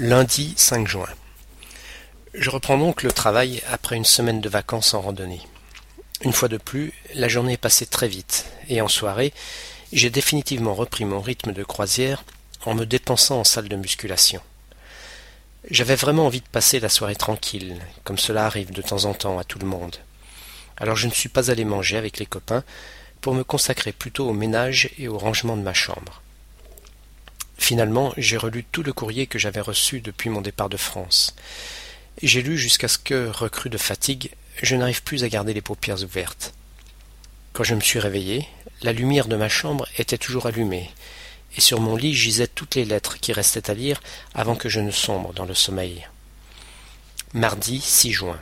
Lundi 5 juin. Je reprends donc le travail après une semaine de vacances en randonnée. Une fois de plus, la journée est passée très vite, et en soirée, j'ai définitivement repris mon rythme de croisière en me dépensant en salle de musculation. J'avais vraiment envie de passer la soirée tranquille, comme cela arrive de temps en temps à tout le monde. Alors je ne suis pas allé manger avec les copains pour me consacrer plutôt au ménage et au rangement de ma chambre. Finalement, j'ai relu tout le courrier que j'avais reçu depuis mon départ de France. J'ai lu jusqu'à ce que, recru de fatigue, je n'arrive plus à garder les paupières ouvertes. Quand je me suis réveillé, la lumière de ma chambre était toujours allumée, et sur mon lit gisaient toutes les lettres qui restaient à lire avant que je ne sombre dans le sommeil. Mardi 6 juin.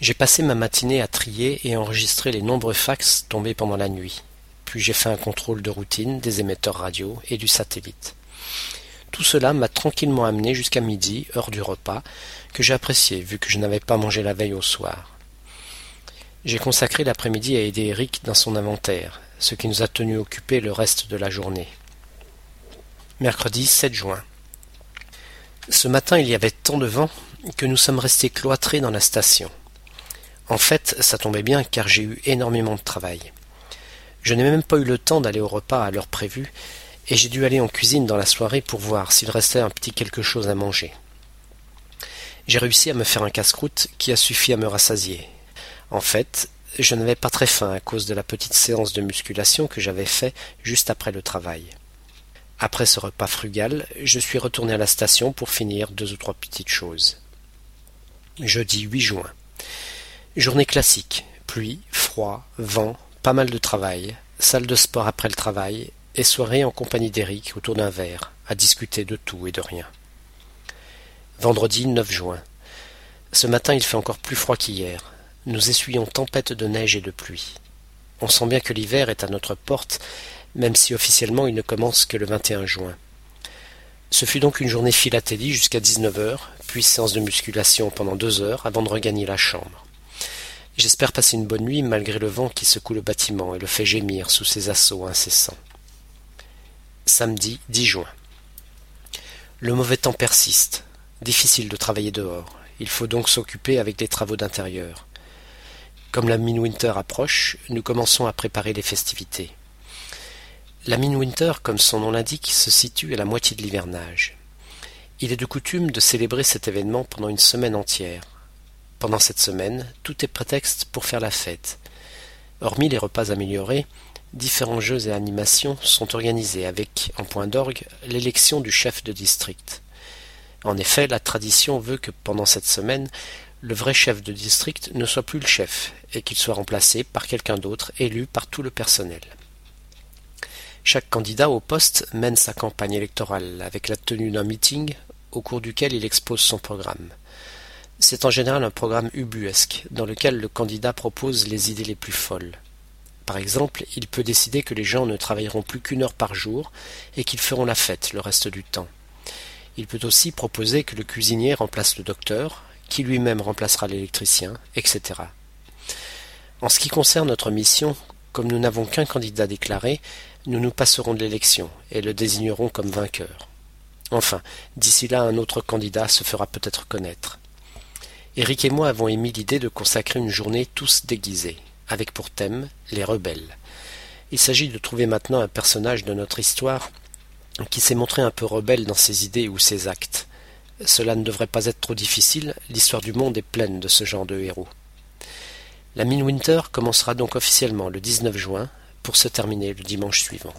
J'ai passé ma matinée à trier et enregistrer les nombreux fax tombés pendant la nuit puis j'ai fait un contrôle de routine des émetteurs radio et du satellite. Tout cela m'a tranquillement amené jusqu'à midi, heure du repas, que j'ai apprécié vu que je n'avais pas mangé la veille au soir. J'ai consacré l'après-midi à aider Eric dans son inventaire, ce qui nous a tenus occupés le reste de la journée. Mercredi 7 juin. Ce matin il y avait tant de vent que nous sommes restés cloîtrés dans la station. En fait, ça tombait bien car j'ai eu énormément de travail. Je n'ai même pas eu le temps d'aller au repas à l'heure prévue, et j'ai dû aller en cuisine dans la soirée pour voir s'il restait un petit quelque chose à manger. J'ai réussi à me faire un casse-croûte qui a suffi à me rassasier. En fait, je n'avais pas très faim à cause de la petite séance de musculation que j'avais fait juste après le travail. Après ce repas frugal, je suis retourné à la station pour finir deux ou trois petites choses. Jeudi 8 juin. Journée classique. Pluie, froid, vent, pas mal de travail, salle de sport après le travail, et soirée en compagnie d'Eric autour d'un verre, à discuter de tout et de rien. Vendredi 9 juin. Ce matin il fait encore plus froid qu'hier. Nous essuyons tempête de neige et de pluie. On sent bien que l'hiver est à notre porte, même si officiellement il ne commence que le 21 juin. Ce fut donc une journée philatélie jusqu'à 19 heures, puis séance de musculation pendant deux heures avant de regagner la chambre. J'espère passer une bonne nuit malgré le vent qui secoue le bâtiment et le fait gémir sous ses assauts incessants. Samedi 10 juin. Le mauvais temps persiste. Difficile de travailler dehors. Il faut donc s'occuper avec des travaux d'intérieur. Comme la Winter approche, nous commençons à préparer les festivités. La Winter, comme son nom l'indique, se situe à la moitié de l'hivernage. Il est de coutume de célébrer cet événement pendant une semaine entière, pendant cette semaine, tout est prétexte pour faire la fête. Hormis les repas améliorés, différents jeux et animations sont organisés avec, en point d'orgue, l'élection du chef de district. En effet, la tradition veut que pendant cette semaine, le vrai chef de district ne soit plus le chef, et qu'il soit remplacé par quelqu'un d'autre élu par tout le personnel. Chaque candidat au poste mène sa campagne électorale avec la tenue d'un meeting au cours duquel il expose son programme. C'est en général un programme ubuesque, dans lequel le candidat propose les idées les plus folles. Par exemple, il peut décider que les gens ne travailleront plus qu'une heure par jour et qu'ils feront la fête le reste du temps. Il peut aussi proposer que le cuisinier remplace le docteur, qui lui-même remplacera l'électricien, etc. En ce qui concerne notre mission, comme nous n'avons qu'un candidat déclaré, nous nous passerons de l'élection et le désignerons comme vainqueur. Enfin, d'ici là un autre candidat se fera peut-être connaître. Eric et moi avons émis l'idée de consacrer une journée tous déguisés, avec pour thème les rebelles. Il s'agit de trouver maintenant un personnage de notre histoire qui s'est montré un peu rebelle dans ses idées ou ses actes. Cela ne devrait pas être trop difficile, l'histoire du monde est pleine de ce genre de héros. La Winter commencera donc officiellement le 19 juin pour se terminer le dimanche suivant.